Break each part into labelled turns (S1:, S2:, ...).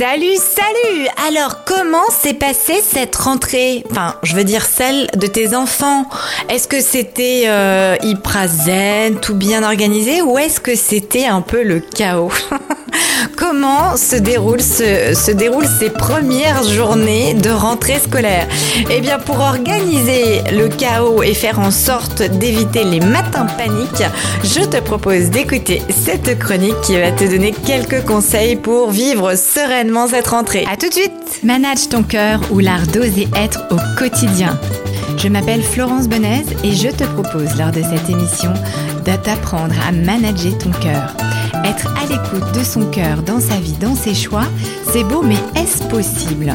S1: Salut, salut. Alors, comment s'est passée cette rentrée? Enfin, je veux dire celle de tes enfants. Est-ce que c'était euh, hyper zen, tout bien organisé, ou est-ce que c'était un peu le chaos? Comment se déroulent, se, se déroulent ces premières journées de rentrée scolaire? Eh bien, pour organiser le chaos et faire en sorte d'éviter les matins paniques, je te propose d'écouter cette chronique qui va te donner quelques conseils pour vivre sereinement cette rentrée. À tout de suite
S2: Manage ton cœur ou l'art d'oser être au quotidien. Je m'appelle Florence Benez et je te propose lors de cette émission de t'apprendre à manager ton cœur. Être à l'écoute de son cœur dans sa vie, dans ses choix, c'est beau, mais est-ce possible?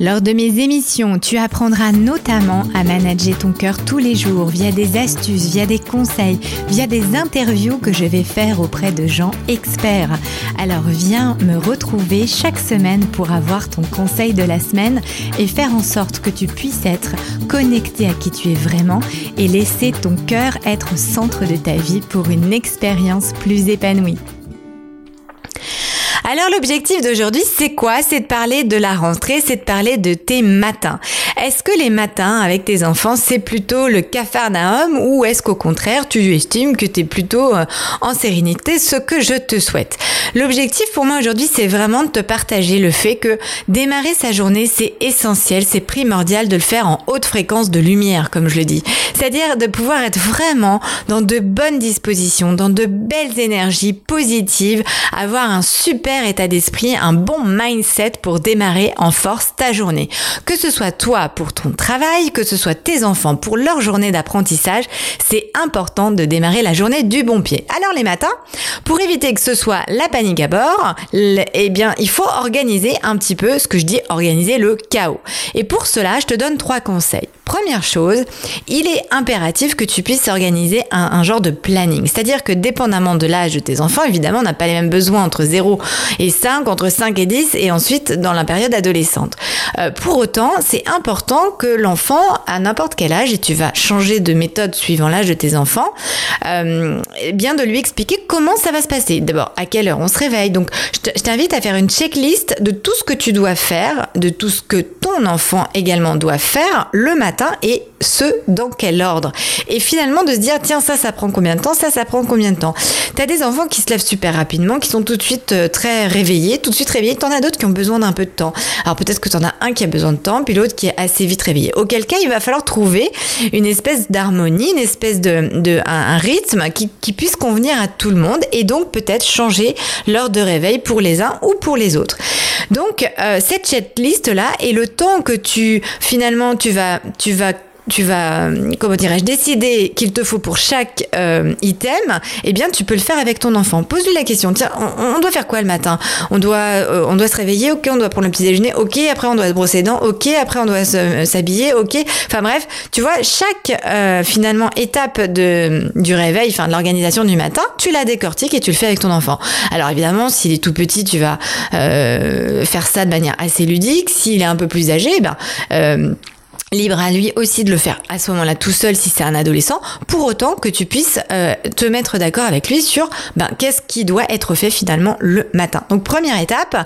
S2: Lors de mes émissions, tu apprendras notamment à manager ton cœur tous les jours via des astuces, via des conseils, via des interviews que je vais faire auprès de gens experts. Alors viens me retrouver chaque semaine pour avoir ton conseil de la semaine et faire en sorte que tu puisses être connecté à qui tu es vraiment et laisser ton cœur être au centre de ta vie pour une expérience plus épanouie.
S1: Alors l'objectif d'aujourd'hui, c'est quoi? C'est de parler de la rentrée, c'est de parler de tes matins. Est-ce que les matins avec tes enfants, c'est plutôt le cafarnaum ou est-ce qu'au contraire, tu estimes que tu es plutôt euh, en sérénité, ce que je te souhaite? L'objectif pour moi aujourd'hui, c'est vraiment de te partager le fait que démarrer sa journée, c'est essentiel, c'est primordial de le faire en haute fréquence de lumière, comme je le dis. C'est-à-dire de pouvoir être vraiment dans de bonnes dispositions, dans de belles énergies positives, avoir un super état d'esprit, un bon mindset pour démarrer en force ta journée. Que ce soit toi pour ton travail, que ce soit tes enfants pour leur journée d'apprentissage, c'est important de démarrer la journée du bon pied. Alors les matins, pour éviter que ce soit la panique à bord, eh bien, il faut organiser un petit peu ce que je dis, organiser le chaos. Et pour cela, je te donne trois conseils. Première chose, il est impératif que tu puisses organiser un, genre de planning. C'est-à-dire que dépendamment de l'âge de tes enfants, évidemment, on n'a pas les mêmes besoins entre 0 et 5, entre 5 et 10, et ensuite dans la période adolescente. Euh, pour autant, c'est important que l'enfant, à n'importe quel âge, et tu vas changer de méthode suivant l'âge de tes enfants, euh, eh bien de lui expliquer comment ça va se passer. D'abord, à quelle heure on se réveille. Donc, je t'invite à faire une checklist de tout ce que tu dois faire, de tout ce que ton enfant également doit faire le matin et ce, dans quel ordre. Et finalement, de se dire, tiens, ça, ça prend combien de temps, ça, ça prend combien de temps. Tu as des enfants qui se lèvent super rapidement, qui sont tout de suite euh, très réveillés, tout de suite réveillés. T'en as d'autres qui ont besoin d'un peu de temps. Alors peut-être que t'en as un qui a besoin de temps, puis l'autre qui est assez vite réveillé. Auquel cas, il va falloir trouver une espèce d'harmonie, une espèce de, un, rythme qui puisse convenir à tout le monde et donc peut-être changer l'heure de réveil pour les uns ou pour les autres. Donc euh, cette checklist là et le temps que tu finalement tu vas tu vas tu vas, comment dirais-je, décider qu'il te faut pour chaque euh, item, eh bien, tu peux le faire avec ton enfant. Pose-lui la question. Tiens, on, doit faire quoi le matin? On doit, euh, on doit se réveiller. Ok, on doit prendre le petit déjeuner. Ok, après on doit se brosser les dents. Ok, après on doit s'habiller. Ok. Enfin bref, tu vois, chaque euh, finalement étape de du réveil, enfin de l'organisation du matin, tu la décortiques et tu le fais avec ton enfant. Alors évidemment, s'il est tout petit, tu vas faire ça de manière assez ludique. S'il est un peu plus âgé, ben Libre à lui aussi de le faire à ce moment-là tout seul si c'est un adolescent, pour autant que tu puisses euh, te mettre d'accord avec lui sur ben, qu'est-ce qui doit être fait finalement le matin. Donc première étape,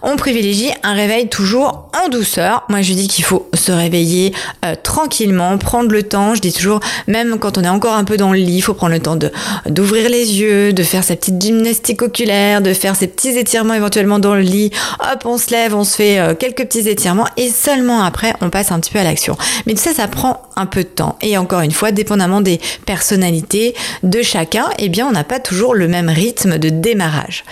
S1: on privilégie un réveil toujours en douceur. Moi je dis qu'il faut se réveiller euh, tranquillement, prendre le temps. Je dis toujours, même quand on est encore un peu dans le lit, il faut prendre le temps de d'ouvrir les yeux, de faire sa petite gymnastique oculaire, de faire ses petits étirements éventuellement dans le lit. Hop, on se lève, on se fait euh, quelques petits étirements et seulement après on passe un petit peu à l'action. Mais ça, ça prend un peu de temps. Et encore une fois, dépendamment des personnalités de chacun, eh bien, on n'a pas toujours le même rythme de démarrage.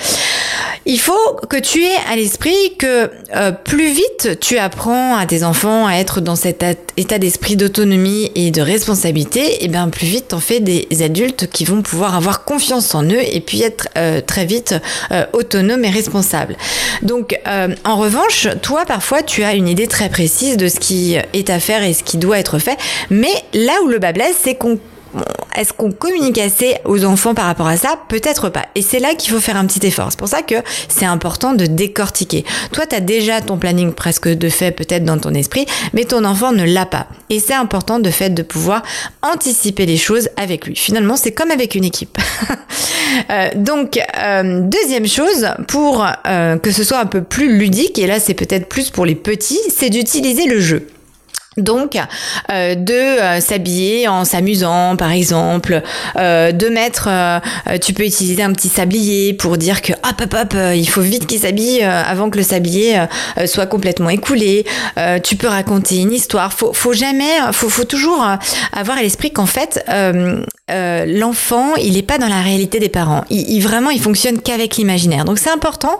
S1: Il faut que tu aies à l'esprit que euh, plus vite tu apprends à tes enfants à être dans cet état d'esprit d'autonomie et de responsabilité, et eh bien plus vite en fais des adultes qui vont pouvoir avoir confiance en eux et puis être euh, très vite euh, autonomes et responsables. Donc en revanche, toi parfois tu as une idée très précise de ce qui est à faire et ce qui doit être fait, mais là où le bas blesse, c'est qu'on est-ce qu'on communique assez aux enfants par rapport à ça? Peut-être pas. Et c'est là qu'il faut faire un petit effort. C'est pour ça que c'est important de décortiquer. Toi, tu as déjà ton planning presque de fait peut-être dans ton esprit, mais ton enfant ne l'a pas. Et c'est important de fait de pouvoir anticiper les choses avec lui. Finalement, c'est comme avec une équipe. Euh, donc, euh, deuxième chose, pour euh, que ce soit un peu plus ludique, et là c'est peut-être plus pour les petits, c'est d'utiliser le jeu. Donc, euh, de euh, s'habiller en s'amusant, par exemple, euh, de mettre, tu peux utiliser un petit sablier pour dire que hop hop hop, il faut vite qu'il s'habille avant que le sablier soit complètement écoulé. tu peux raconter une histoire. Faut, faut jamais, faut, faut toujours avoir à l'esprit qu'en fait, l'enfant, il n'est pas dans la réalité des parents. Il, il vraiment, il fonctionne qu'avec l'imaginaire. Donc, c'est important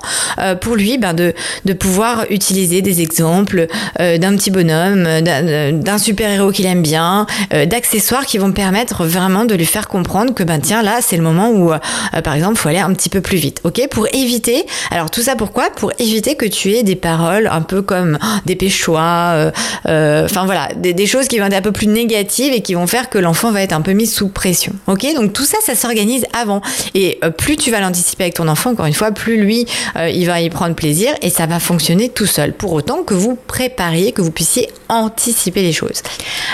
S1: pour lui ben, de, de pouvoir utiliser des exemples d'un petit bonhomme, d'un super-héros qu'il aime bien, euh, d'accessoires qui vont permettre vraiment de lui faire comprendre que ben tiens là c'est le moment où euh, par exemple faut aller un petit peu plus vite, ok? Pour éviter, alors tout ça pourquoi? Pour éviter que tu aies des paroles un peu comme oh, dépêche-toi, euh, enfin voilà, des, choses qui vont être un peu plus négatives et qui vont faire que l'enfant va être un peu mis sous pression, ok? Donc tout ça, ça s'organise avant. Et plus tu vas l'anticiper avec ton enfant, encore une fois, plus lui il va y prendre plaisir et ça va fonctionner tout seul. Pour autant que vous prépariez, que vous puissiez anticiper les choses.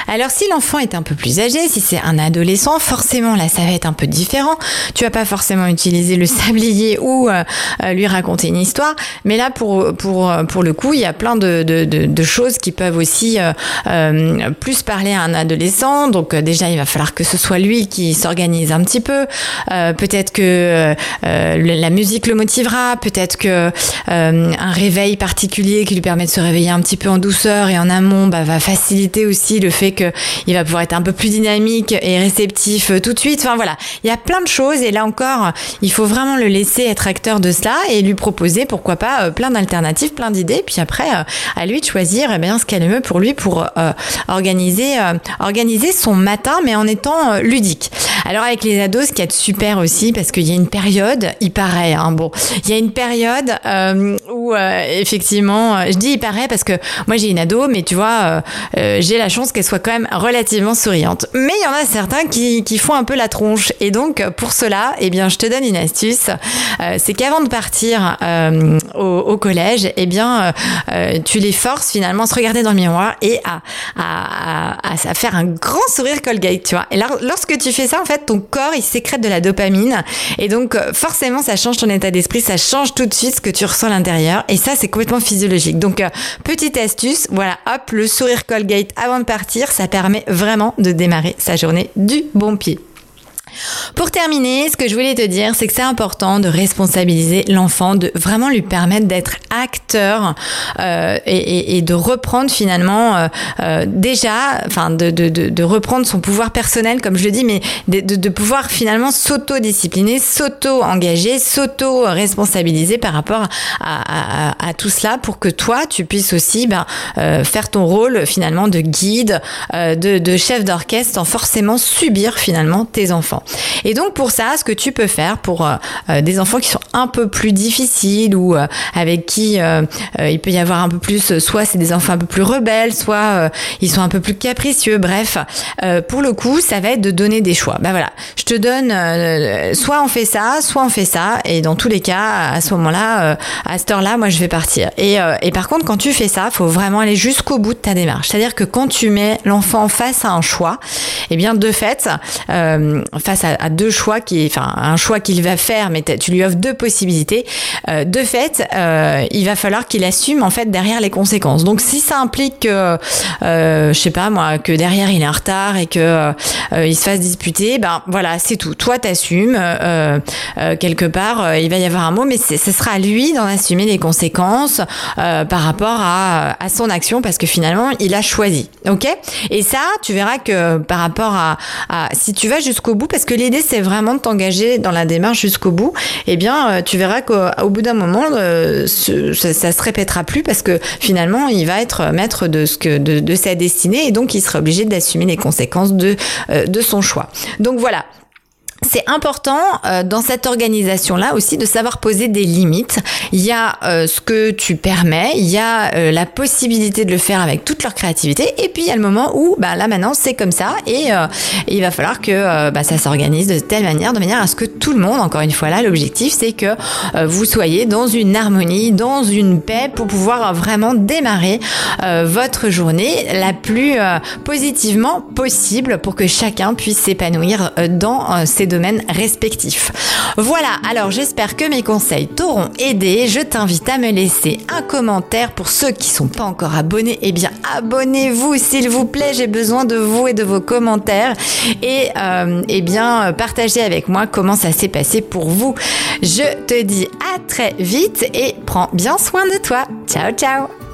S1: Alors si l'enfant est un peu plus âgé, si c'est un adolescent, forcément là ça va être un peu différent. Tu vas pas forcément utiliser le sablier ou euh, euh, lui raconter une histoire, mais là pour pour pour le coup il y a plein de, de, de, choses qui peuvent aussi euh, plus parler à un adolescent. Donc déjà il va falloir que ce soit lui qui s'organise un petit peu. peut-être que la musique le motivera, peut-être que un réveil particulier qui lui permet de se réveiller un petit peu en douceur et en amont bah, va faciliter aussi le fait qu'il va pouvoir être un peu plus dynamique et réceptif euh, tout de suite. Enfin voilà, il y a plein de choses et là encore, il faut vraiment le laisser être acteur de cela et lui proposer, pourquoi pas, euh, plein d'alternatives, plein d'idées. Puis après, euh, à lui de choisir eh bien, ce qu'elle aime pour lui pour organiser, organiser son matin, mais en étant ludique. Alors avec les ados, ce qui est super aussi, parce qu'il y a une période, il paraît, hein, bon, il y a une période où effectivement, je dis il paraît parce que moi j'ai une ado, mais tu vois, euh, j'ai la chance qu'elle soit quand même relativement souriante. Mais il y en a certains qui, qui, font un peu la tronche. Et donc, pour cela, eh bien, je te donne une astuce. Euh, c'est qu'avant de partir euh, au, collège, eh bien, tu les forces finalement à se regarder dans le miroir et à, à, à, faire un grand sourire Colgate, tu vois. Et lorsque tu fais ça, en fait, ton corps, il sécrète de la dopamine. Et donc, forcément, ça change ton état d'esprit, ça change tout de suite ce que tu ressens à l'intérieur. Et ça, c'est complètement physiologique. Donc, petite astuce, voilà, hop, le sourire Colgate avant de partir, ça permet vraiment de démarrer sa journée du bon pied. Pour terminer, ce que je voulais te dire, c'est que c'est important de responsabiliser l'enfant, de vraiment lui permettre d'être acteur euh, et, et, de reprendre finalement euh, euh, déjà, enfin de, de, de, reprendre son pouvoir personnel, comme je le dis, mais de, de pouvoir finalement s'auto-discipliner, s'auto-engager, s'auto-responsabiliser par rapport à, à, à, tout cela pour que toi, tu puisses aussi ben, euh, faire ton rôle finalement de guide, euh, de, de chef d'orchestre sans forcément subir finalement tes enfants. Et donc pour ça, ce que tu peux faire pour euh, euh, des enfants qui sont un peu plus difficiles ou euh, avec qui il peut y avoir un peu plus, soit c'est des enfants un peu plus rebelles, soit ils sont un peu plus capricieux, bref, pour le coup, ça va être de donner des choix. Ben voilà, je te donne, soit on fait ça, soit on fait ça, et dans tous les cas, à ce moment-là, à cette heure-là, moi je vais partir. Et, par contre, quand tu fais ça, faut vraiment aller jusqu'au bout de ta démarche. C'est-à-dire que quand tu mets l'enfant face à un choix, eh bien de fait, face à, deux choix qui, enfin, un choix qu'il va faire, mais tu lui offres deux possibilités. Euh, de fait, euh, il va falloir qu'il assume en fait derrière les conséquences. Donc, si ça implique que, euh, je sais pas moi, que derrière il est en retard et que il se fasse disputer, ben voilà, c'est tout. Toi, t'assumes quelque part. il va y avoir un mot, mais ce sera à lui d'en assumer les conséquences par rapport à, à son action, parce que finalement, il a choisi. Ok? Et ça, tu verras que par rapport à, à si tu vas jusqu'au bout, parce que l'idée c'est vraiment de t'engager dans la démarche jusqu'au bout, eh bien euh, tu verras qu'au bout d'un moment euh, ça, se répétera plus parce que finalement il va être maître de ce que de, de sa destinée et donc il sera obligé d'assumer les conséquences de euh, de son choix. Donc voilà, c'est important euh, dans cette organisation-là aussi de savoir poser des limites. Il y a euh, ce que tu permets, il y a euh, la possibilité de le faire avec toute leur créativité, et puis il y a le moment où, bah là maintenant c'est comme ça, et, il va falloir que bah, ça s'organise de telle manière, de manière à ce que tout le monde, encore une fois là, l'objectif c'est que vous soyez dans une harmonie, dans une paix pour pouvoir vraiment démarrer votre journée la plus positivement possible pour que chacun puisse s'épanouir dans ses respectifs. Voilà, alors j'espère que mes conseils t'auront aidé. Je t'invite à me laisser un commentaire pour ceux qui sont pas encore abonnés. Eh bien, abonnez-vous s'il vous plaît. J'ai besoin de vous et de vos commentaires et euh, eh bien partagez avec moi comment ça s'est passé pour vous. Je te dis à très vite et prends bien soin de toi. Ciao ciao.